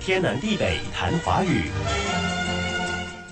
天南地北谈华语。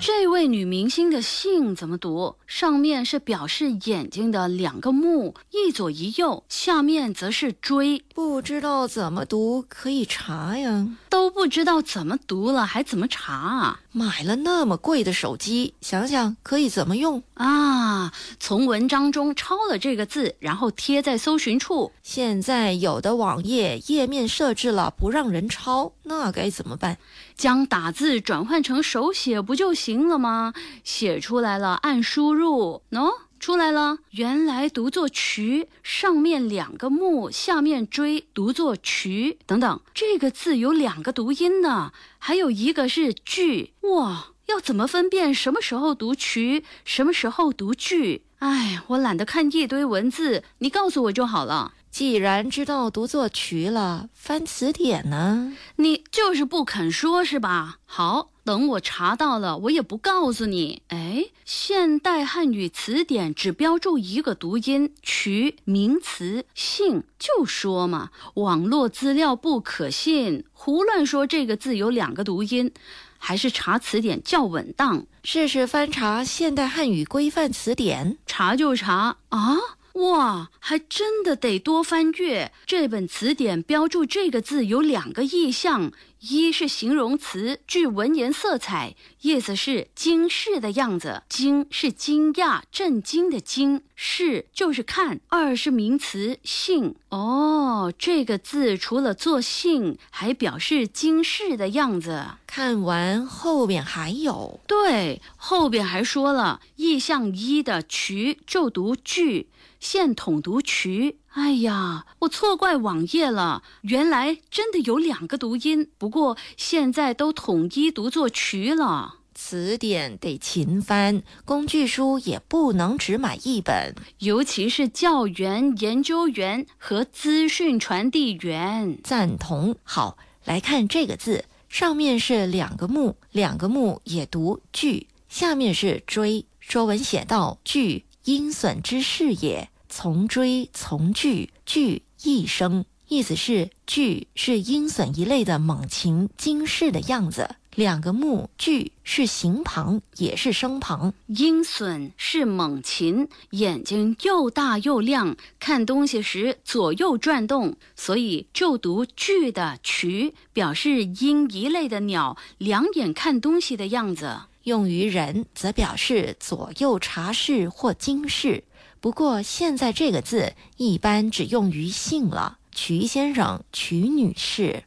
这位女明星的姓怎么读？上面是表示眼睛的两个目，一左一右；下面则是追，不知道怎么读，可以查呀。都不知道怎么读了，还怎么查啊？买了那么贵的手机，想想可以怎么用啊？从文章中抄了这个字，然后贴在搜寻处。现在有的网页页面设置了不让人抄，那该怎么办？将打字转换成手写不就行了吗？写出来了，按输入，喏，出来了。原来读作渠，上面两个木，下面追，读作渠。等等，这个字有两个读音呢，还有一个是句。哇，要怎么分辨什么时候读渠，什么时候读句？哎，我懒得看一堆文字，你告诉我就好了。既然知道读作渠了，翻词典呢？你就是不肯说，是吧？好，等我查到了，我也不告诉你。哎，现代汉语词典只标注一个读音“渠”，名词“姓”，就说嘛，网络资料不可信，胡乱说这个字有两个读音，还是查词典较稳当。试试翻查现代汉语规范词典，查就查啊。哇，还真的得多翻阅这本词典。标注这个字有两个意象：一是形容词，具文言色彩，意思是惊世的样子；惊是惊讶、震惊的惊，视就是看；二是名词，性。哦，这个字除了作性，还表示惊世的样子。看完后边还有，对，后边还说了意象一的渠就读句。现统读渠，哎呀，我错怪网页了，原来真的有两个读音，不过现在都统一读作渠了。词典得勤翻，工具书也不能只买一本，尤其是教员、研究员和资讯传递员。赞同。好，来看这个字，上面是两个木，两个木也读句，下面是追。说文写道：句，阴损之事也。从追从惧，惧一生，意思是惧是阴损一类的猛禽惊世的样子。两个木锯是形旁，也是声旁。鹰隼是猛禽，眼睛又大又亮，看东西时左右转动，所以就读惧的渠，表示鹰一类的鸟两眼看东西的样子。用于人，则表示左右查视或惊视。不过现在这个字一般只用于姓了，瞿先生、瞿女士。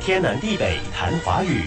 天南地北谈华语。